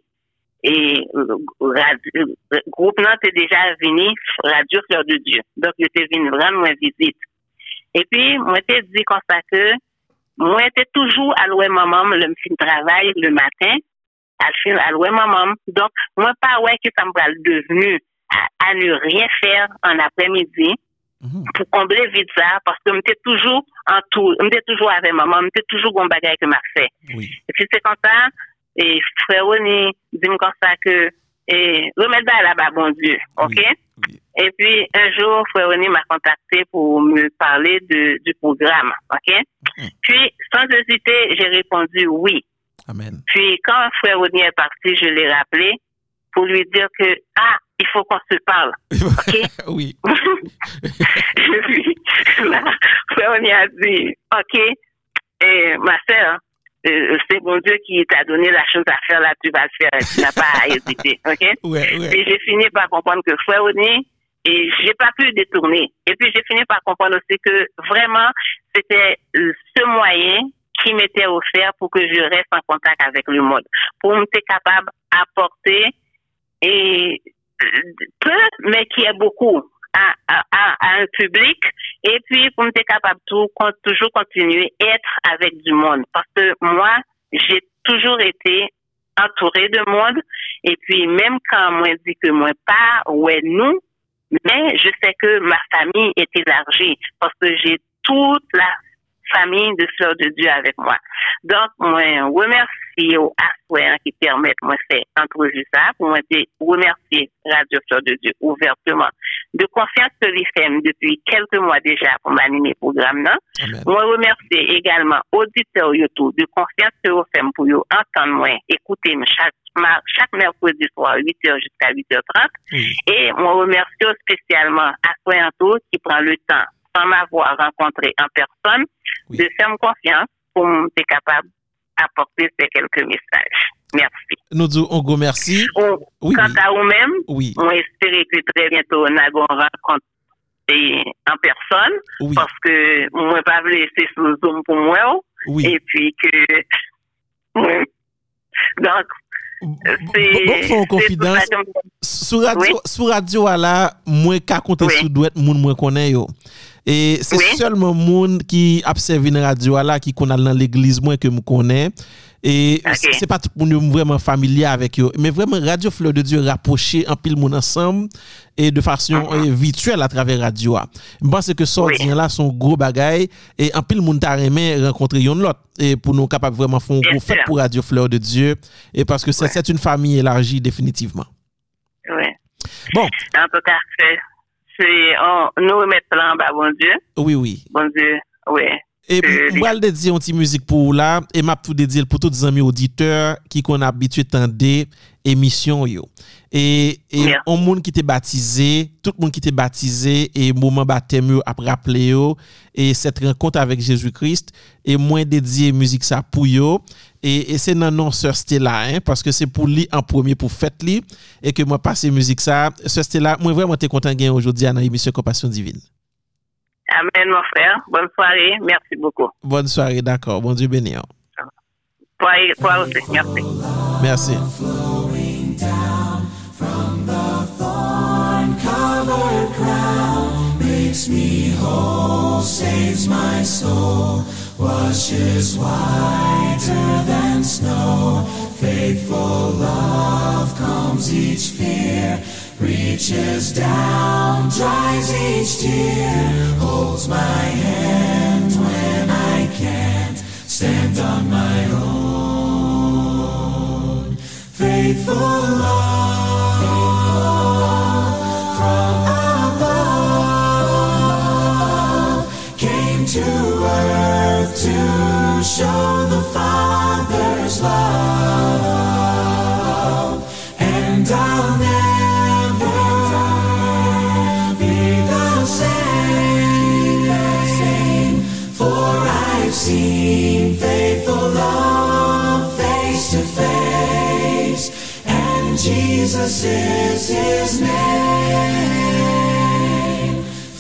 et euh, euh, groupe là était déjà venu Radio Fleur de Dieu. Donc, il était venu moi visite. Et puis, moi, j'étais dit comme ça que, moi, j'étais toujours à louer maman, le fin travail le matin, à louer maman. Donc, moi, pas ouais que ça me va devenu à, à ne rien faire en après-midi Mhm. pour combler vite ça, parce que j'étais toujours en tout, j'étais toujours avec maman, j'étais toujours bon bagage que m'a fait. Oui. Et puis c'est comme ça, et frère René dit comme ça que, et remettre là-bas, bon Dieu, ok? Oui. Et puis un jour, frère René m'a contacté pour me parler de, du programme, ok? Mhm. Puis sans hésiter, j'ai répondu oui. Amen. Puis quand frère René est parti, je l'ai rappelé pour lui dire que, ah, il faut qu'on se parle, <laughs> ok? <laughs> oui. Et <laughs> puis, là, a dit, OK, eh, ma sœur, euh, c'est bon Dieu qui t'a donné la chose à faire, là, tu vas le faire, tu n'as pas à hésiter, <laughs> OK? Ouais, ouais. Et j'ai fini par comprendre que frère René, et j'ai pas pu détourner. Et puis j'ai fini par comprendre aussi que vraiment, c'était ce moyen qui m'était offert pour que je reste en contact avec le monde, pour me capable d'apporter et euh, peu, mais qui est beaucoup à, à, à, un public, et puis pour me capable tout, toujours continuer à être avec du monde. Parce que moi, j'ai toujours été entourée de monde, et puis même quand moi dit que moi pas, ouais, nous, mais je sais que ma famille est élargie, parce que j'ai toute la famille de Fleur de Dieu avec moi. Donc, moi, remercie aux assoirs qui permettent moi faire entrevue ça, pour moi dire remercier Radio Fleur de Dieu ouvertement de confiance que femmes depuis quelques mois déjà pour m'animer le programme. Amen. Moi, remercier également auditeurs YouTube de confiance que faites pour vous entendre moi, écouter moi chaque, chaque mercredi soir, 8h jusqu'à 8h30. Oui. Et moi, remercie spécialement à Soyanto qui prend le temps, sans m'avoir rencontré en personne, oui. de faire confiance pour être capable d'apporter ces quelques messages. Merci. Nous disons un gros merci. On, oui, quant oui. à vous-même, oui. on espère que très bientôt on a une rencontre en personne oui. parce que moi, pas laisser sous Zoom pour moi. oui. Et puis que. Donc, Bon fon konfidans Sou radio ala Mwen ka konte oui. sou dwet moun mwen konen yo E se Oui. selman moun ki apsevi nan radio a la ki kon al nan l'eglize mwen ke mwen konen. E Ok. se pa tout moun yo vreman familia avek yo. Men vreman Radio Fleur de Dieu rapproche an pil moun ansam e de fasyon eh, virtuel a travers radio a. Mpense ke sort Oui. la son gros bagay e an pil moun ta remen renkontre yon lot. E pou nou kapap vreman fon Bien gros fèt sûr. pou Radio Fleur de Dieu. E paske c'est Ouais. c'est une famille élargie définitivement. Ouais. Bon, En tout cas, c'est, nous remettre là en bas, bon Dieu, oui, oui. bon Dieu, ouais. E Euh, mwal dedye yon ti müzik pou ou la, e map tou dedye l pou tout zami auditeur ki kon abitue tande emisyon yo. E, e Yeah. on moun ki te batize, tout moun ki te batize, e mouman batem yo ap rappele yo, e set renkont avek Jezu Christ, e mwen dedye müzik sa pou yo, e, e se nan non Sir Stella, hein, paske se pou li en premier pou fet li, e ke mwen pase müzik sa, Sir Stella, mwen vreman te kontan gen aujourd'hui an emisyon Compassion Divine. Amen, mon frère. Bonne soirée. Merci beaucoup. Bonne soirée, d'accord. Bon Dieu béni. Toi, toi aussi. Merci. Merci. covered crown saves my soul, washes whiter than snow. Faithful love calms each fear, reaches down, dries each tear, holds my hand when I can't stand on my own. Faithful love show the Father's love, and I'll never be the same, for I've seen faithful love face to face, and Jesus is His name.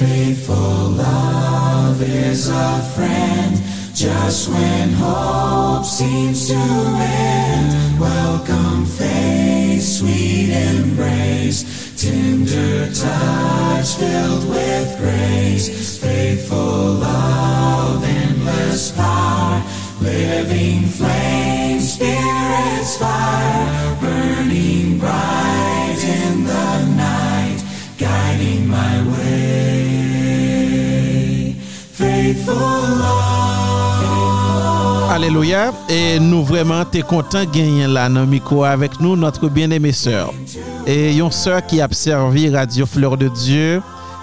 Faithful love is a friend just when hope seems to end. Welcome face, sweet embrace, tender touch filled with grace. Faithful love, endless power, living flame, spirit's fire, burning bright in the night, guiding my way. Faithful love. Alléluia. Et nous vraiment t'es content gagner là dans avec nous notre bien-aimée sœur. Et une sœur qui a servi Radio Fleur de Dieu.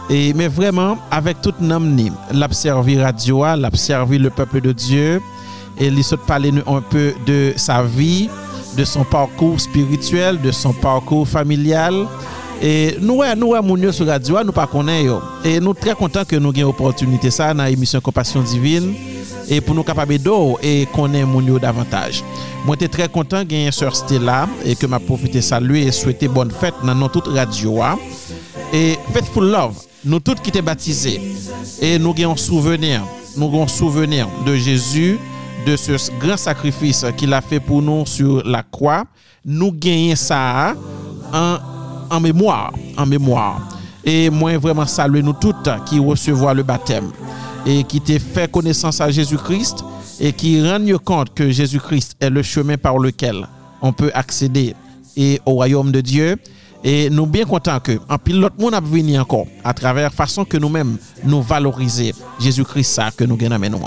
Et, mais vraiment, avec toute nom, l'a servi Radio, l'a servi le peuple de Dieu. Et il se parler nous un peu de sa vie, de son parcours spirituel, de son parcours familial. Et nous, ouais, nous, moun yo sur radio, nous pas. Et nous très contents que nous ayons opportunité ça dans l'émission Compassion Divine et pour nous capables d'eau et connaître moun yo davantage. Moi, j'étais très content gagner sœur Stella et que m'a profité saluer et souhaiter bonne fête dans notre toute radio. hein. Et Faithful Love, nous tous qui étaient baptisés et nous avons souvenir, nous avons souvenir de Jésus, de ce grand sacrifice qu'il a fait pour nous sur la croix. Nous gagnons ça en, en mémoire, en mémoire. Et moi, vraiment saluer nous toutes qui recevoir le baptême et qui t'ait fait connaissance à Jésus-Christ et qui rendent compte que Jésus-Christ est le chemin par lequel on peut accéder et au royaume de Dieu. Et nous bien contents que en monde a venu encore à travers façon que nous-mêmes nous valoriser Jésus-Christ ça que nous gagnons nous.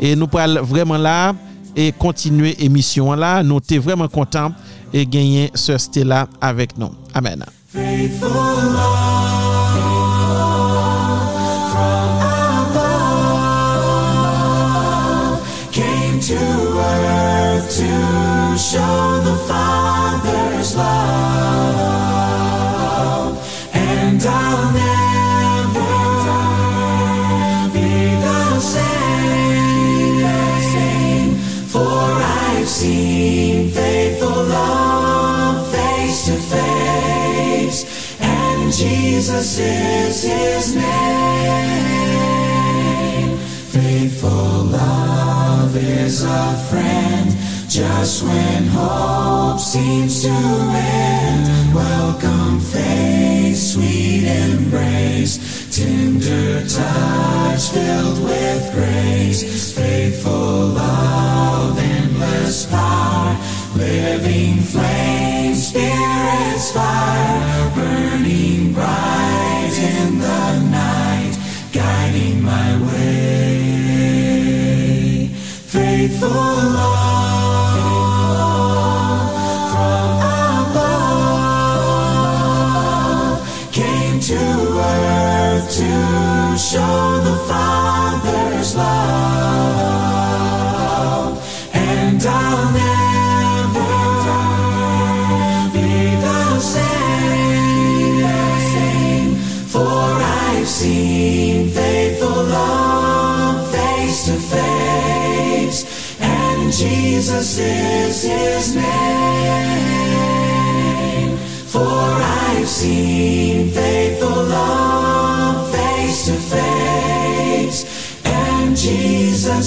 Et nous pourrons vraiment là et continuer émission là. Nous sommes vraiment contents et gagner ce Stella avec nous. Amen. To show the Father's love, and I'll never be the same, for I've seen faithful love face to face, and Jesus is His name. Faithful love is a friend just when hope seems to end. Welcome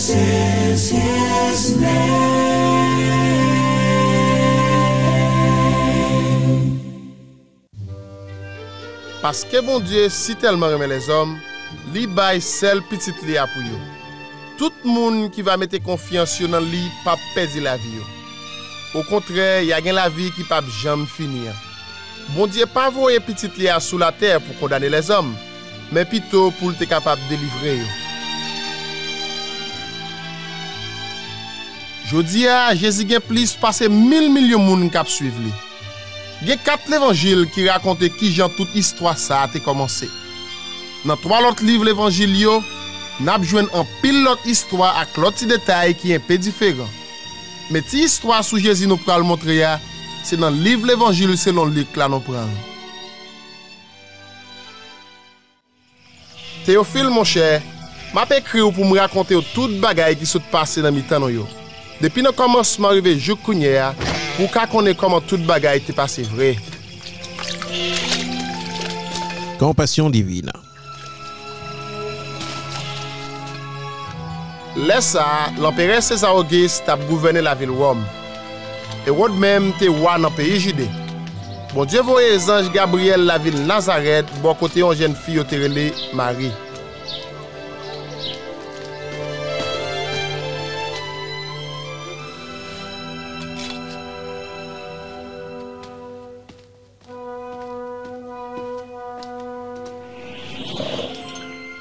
is His name. Paske bon Diyo si telman reme les om, li bay sel pitit li apou yo. Tout moun ki va mette konfians yo nan li pa pezi la vi yo. Ou kontre, ya gen la vi ki pa jam fini an. Bon Diyo pa voye pitit li a sou la ter pou kondane les om, men pito pou lte kapap delivre yo. Jodi a, Jezi gen plis pase mil milyon moun kap suiv li. Gen kat l'Evangil ki rakonte ki jan tout histwa sa a te komanse. Nan 3 lot liv l'Evangil yo, nap jwen an pil lot histwa ak lot ti detay ki en pe diferan. Me ti histwa sou Jezi nou pral montre ya, se nan liv l'Evangil selon lik la nou pral. Teofil mon chè, map ekri ou pou m rakonte ou tout bagay ki sot pase nan mi tan nou yo. Depi nou komanseman rive Jouk Kounye a, pou ka konen koman tout bagay te pase vre. Kompasyon divina Lè sa, l'emperè César Auguste tap gouvene la vil wòm. E wòd mèm te wò nan peyi jide. Bon dievo voye zanj Gabriel la vil Nazaret, bon kote yon jen fiyo terele Marie.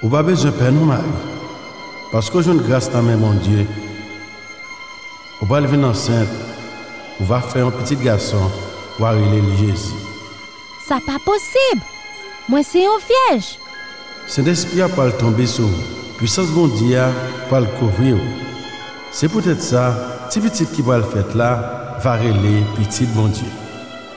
Ou pa bezon pe nou ma yu. Pasko joun grase ta men bon Diyo. Ou pa leve nan sent. Ou va fe yon petit gason. Ou a rile li Jezi. Sa pa posib. Mwen se yon fiej. Se despia pal tombe sou. Puisans bon Diyo pal kovri ou. Se pwetet sa, ti petit ki pal fet la, va rile petit bon Diyo.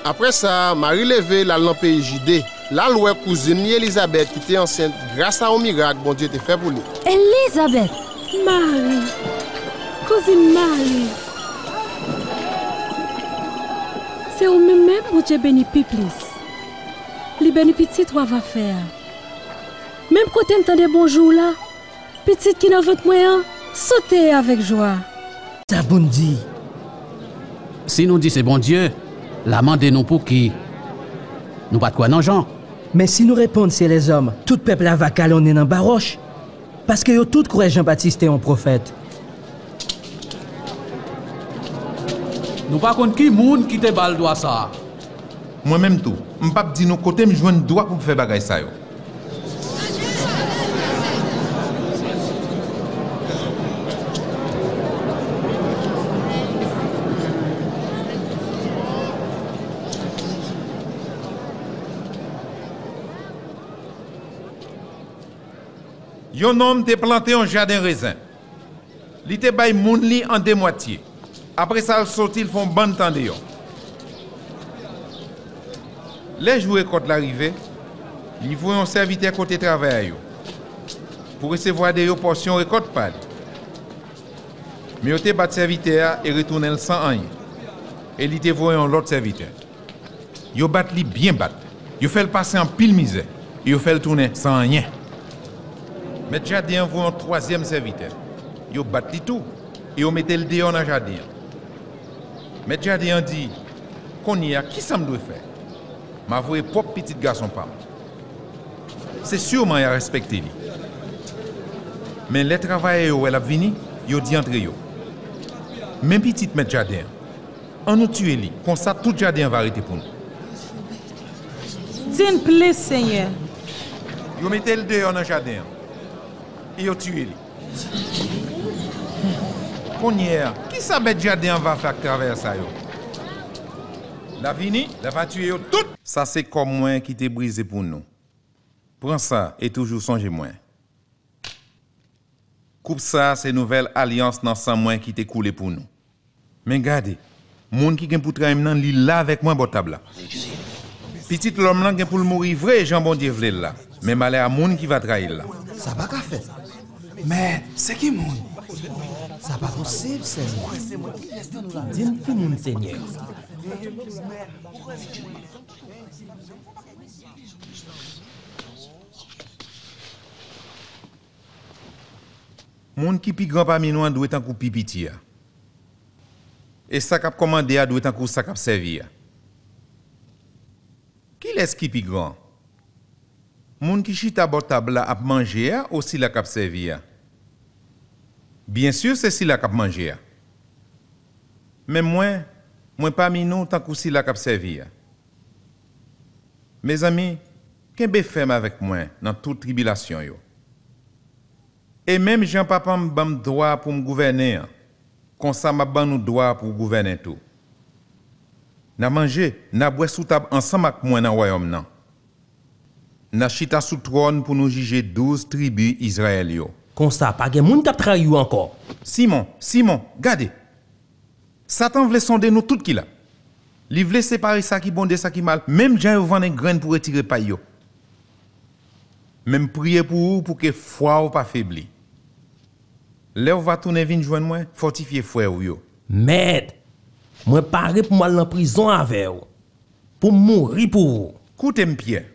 Apre sa, ma rileve la lan peyi jide. La louè kouzine ni Elizabeth ki te ansente grasa ou mirak bon Diyo te fè pou li. Elizabeth! Mari! Kouzine Mari! Se ou mè mè bon Diyo beni pi plis. Li beni pitit wava fè. Mèm kote m tande bonjou la, pitit ki nan vant mwen an, sote avèk jwa. Sa bon di! Si nou di se bon Diyo, la mande nou pou ki nou pat kwa nan jan. Men si nou repond se les om, tout pepl avakal onen an baroche, paske yo tout kouè Jean-Baptiste yon profet. Nou pa kont ki moun ki te bal doa sa. Mwen menm tou, m pap di nou kote m jwen doa pou fe bagay sa yo. Yon homme te planté un jardin raisin. Li te bay moun li en deux moitiés. Après ça, il sorti, ils font ban temps de yon. Les jouets quand l'arrivée, ils voient un serviteur côté travail. Pour recevoir des portions récolte pas. Mais yo te bat serviteur et retourne sans rien. Et il te voit un l'autre serviteur. Yo bat li bien bat. Yo fait le passer en pile misère. Et yo fait le tourner sans rien. Mais jardin voit un troisième serviteur. Yo bat li tout. Et yo mette le dehors dans le jardin. Mais jardin dit, qu'on y a, qui ça me doit faire? m'a voué propre petit garçon pas. C'est sûrement il a respecté lui. Mais les travailleurs où elle a venu, yo dit entre yo. Même petit mettre jardin. On nous tue lui, comme ça tout jardin va arrêter pour nous. Plis, Seigneur. Yo mettez le dehors dans le jardin. Lui. Qu'on y est, qui ça va faire travers ça? La vini, la va tuer tout. Ça c'est comme moi qui t'ai brisé pour nous. Prends ça et toujours songez moi. Coupe ça, c'est nouvelle alliance dans sang moins qui t'est coulé pour nous. Mais regardez, monde qui gen pour travailler nan là avec moi bon table. Petit l'homme là gen pour le mourir vrai Jean bon Dieu là. Mais malheur à monde qui va trahir là. Ça va qu'à faire. Men, se ki moun? Sa pa posib, se moun. Din ki moun, se nye. Moun ki pi gran pa minou an dwe tan kou pipiti ya. E sak ap komande ya dwe tan kou sak ap sevi ya. Ki les ki pi gran? Moun qui chita bord table là ap manger a, ou si la kap servi a? Bien sûr, c'est si la kap manger a. Mais moi, moi parmi nous, tant que si la kap servi a. Mes amis, qu'est-ce ferme avec moi dans toute tribulation yo? Et même Jean Papa me bam droit pour me gouverner. Comme ça m'a ban nous droit pour gouverner tout. N'a mangé, n'a sous table ensemble avec moi dans le royaume nan. N'a chita sous trône pour nous juger 12 tribus yo. Comme ça, pas de moun tap trahi ou encore. Simon, Simon, gardez. Satan voulait sonder nous tout qui là. Il voulait séparer ça qui bon de ça qui mal. Même Jean vend une graine pour retirer pas yo. Même prier pour vous pour que foi ou pas faibli. Là où va tourner vin joindre moi, fortifier frère ou yo. Maître, moi paré pour m'aller en prison avec vous. Pour mourir pour vous. Écoutez Pierre.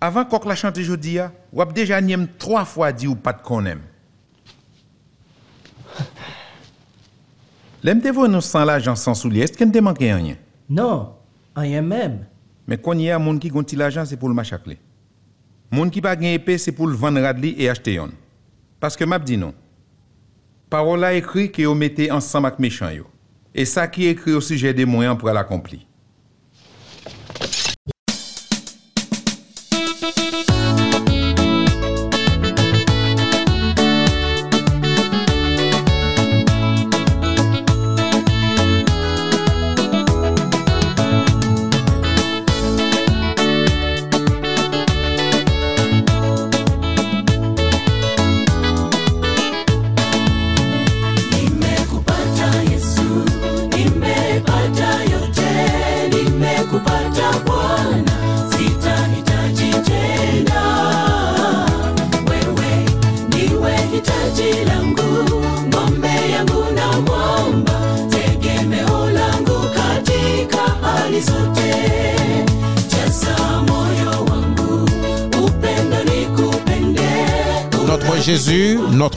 Avant qu'on la chante jeudi, ou ap déjà niem trois fois dit ou pas de qu'on aime. <laughs> L'aime te nous sans l'argent sans soulier, est-ce qu'il ne te manque rien? Non, rien même. Mais quand il y a un monde qui gonti l'argent, c'est pour le machacler. Monde qui pas gagne épée, c'est pour le vendre radli et acheter yon. Parce que m'a dit non. Parole a écrit que vous mettez ensemble avec méchant yo. Et ça qui est écrit au sujet des moyens pour l'accomplir.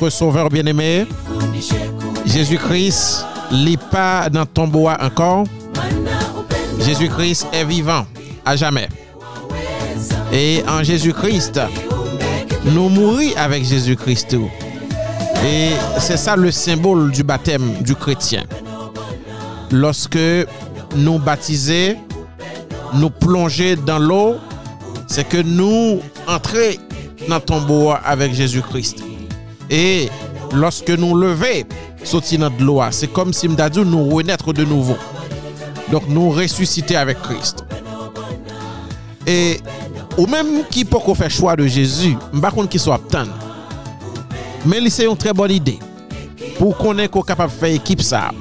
Sauveur bien-aimé, Jésus-Christ, lit pas dans ton bois encore. Jésus-Christ est vivant à jamais. Et en Jésus-Christ, nous mourons avec Jésus-Christ. Et c'est ça le symbole du baptême du chrétien. Lorsque nous baptisés, nous plonger dans l'eau, c'est que nous entrons dans ton bois avec Jésus-Christ. Et lorsque nous lever, sortir de c'est comme si dit nous renaître de nouveau. Donc nous ressusciter avec Christ. Et ou même qui peut fait choix de Jésus, pas contre qui soit. Mais c'est une très bonne idée. Pour qu'on est capable de faire équipe ça.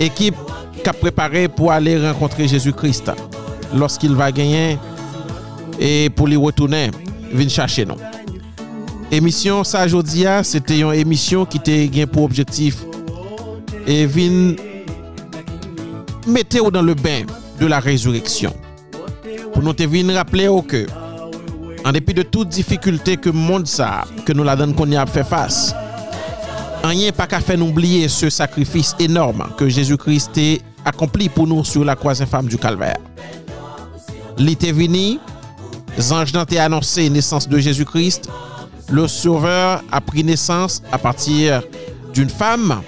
Équipe qui a préparé pour aller rencontrer Jésus-Christ lorsqu'il va gagner et pour lui retourner, venir chercher nous. Émission ça aujourd'hui, c'était une émission qui était pour objectif et vin mettez dans le bain de la résurrection. Pour nous rappeler que en dépit de toute difficulté que le monde ça que nous la donne qu'on y a fait face, rien pas qu'à faire oublier ce sacrifice énorme que Jésus-Christ a accompli pour nous sur la croix infâme du calvaire. Était venu, anges annoncé naissance de Jésus-Christ. Le Sauveur a pris naissance à partir d'une femme,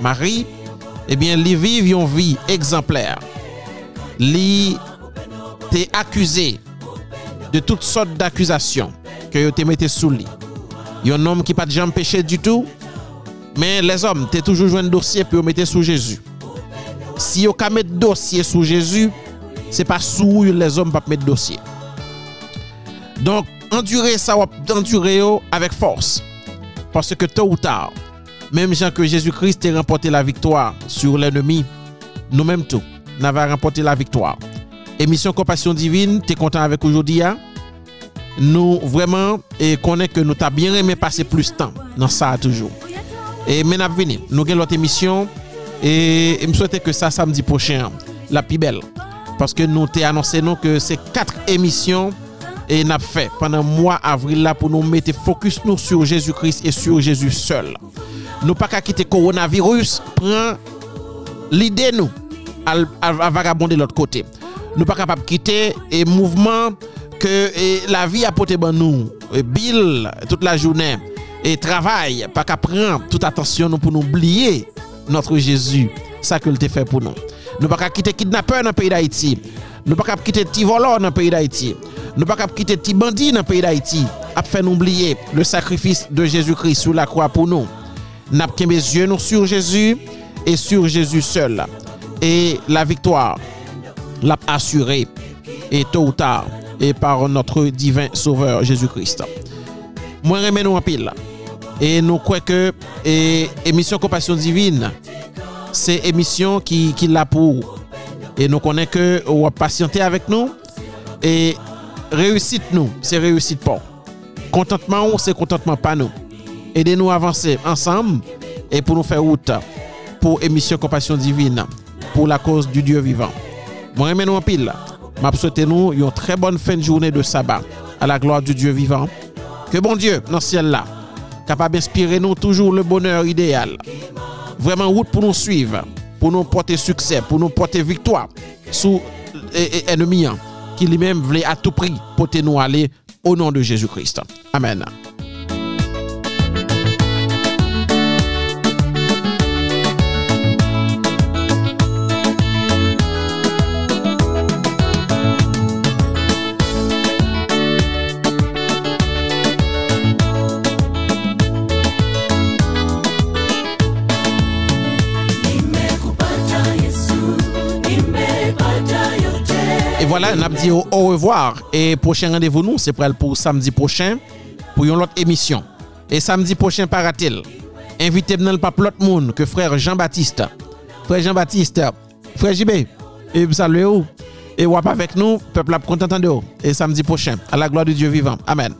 Marie. Eh bien, il vivent une vie exemplaire. Il était accusé de toutes sortes d'accusations que vous mettez sous lui. Il y a un homme qui n'a pas de jamais péché du tout, mais les hommes, tu toujours joué un dossier puis vous mettez sous Jésus. Si vous mettez dossier sous Jésus, c'est pas sous les hommes pas mettre dossier. Donc, endurer ça, endurer avec force. Parce que tôt ou tard, même gens que Jésus-Christ ait remporté la victoire sur l'ennemi, nous-mêmes tout, n'avons remporté la victoire. Émission Compassion Divine, tu es content avec aujourd'hui? hein? Nous vraiment, et connaît que nous t'a bien aimé passer plus de temps dans ça toujours. Et maintenant, venir, nous avons l'autre émission et je me que ça samedi prochain, la plus belle. Parce que nous t'ai annoncé nous, que c'est quatre émissions et n'a fait pendant le mois avril là pour nous mettre focus nous sur Jésus-Christ et sur Jésus seul. Nous pas qu'à quitter coronavirus, prend l'idée nous à, à- à vagabonder de l'autre côté. Nous pas capable quitter et mouvement que et la vie a porté ban nous euh, Bill, toute la journée, et travail, pas qu'à prendre toute attention nous pour nous oublier notre Jésus, ça que te fait pour nous. Nous pas qu'à quitter kidnappeur dans le pays d'Haïti. Nous pas qu'à quitter petit voleur dans le pays d'Haïti. Nous pas qu'à quitter petit bandit dans le pays d'Haïti. A fait nous oublier le sacrifice de Jésus-Christ sur la croix pour nous. N'a pas mes yeux sur Jésus et sur Jésus seul. Et la victoire l'a assurée et tôt ou tard et par notre divin sauveur Jésus-Christ. Moi remets nous en pile. Et nous croyons que et, émission Compassion Divine, c'est émission qui, qui l'a pour. Et nous connaissons que vous patienter avec nous. Et réussite nous, c'est réussite pas. Contentement, c'est contentement pas nous. Aidez-nous à avancer ensemble et pour nous faire route pour émission Compassion Divine, pour la cause du Dieu vivant. Moi, nous en pile. M'a souhaité nous une très bonne fin de journée de sabbat à la gloire du Dieu vivant. Que bon Dieu, dans ce ciel là, capable d'inspirer nous toujours le bonheur idéal. Vraiment route pour nous suivre, pour nous porter succès, pour nous porter victoire sous ennemi qui lui-même voulait à tout prix porter nous aller au nom de Jésus-Christ. Amen. Voilà, on a dit au, revoir. Et prochain rendez-vous, nous, c'est pour, pour samedi prochain, pour une autre émission. Et samedi prochain, paratil. Invitez dans le pape l'autre monde que frère Jean-Baptiste. Frère Jean-Baptiste, frère JB, et où? Et wap avec nous, peuple a content de vous. Et samedi prochain, à la gloire du Dieu vivant. Amen.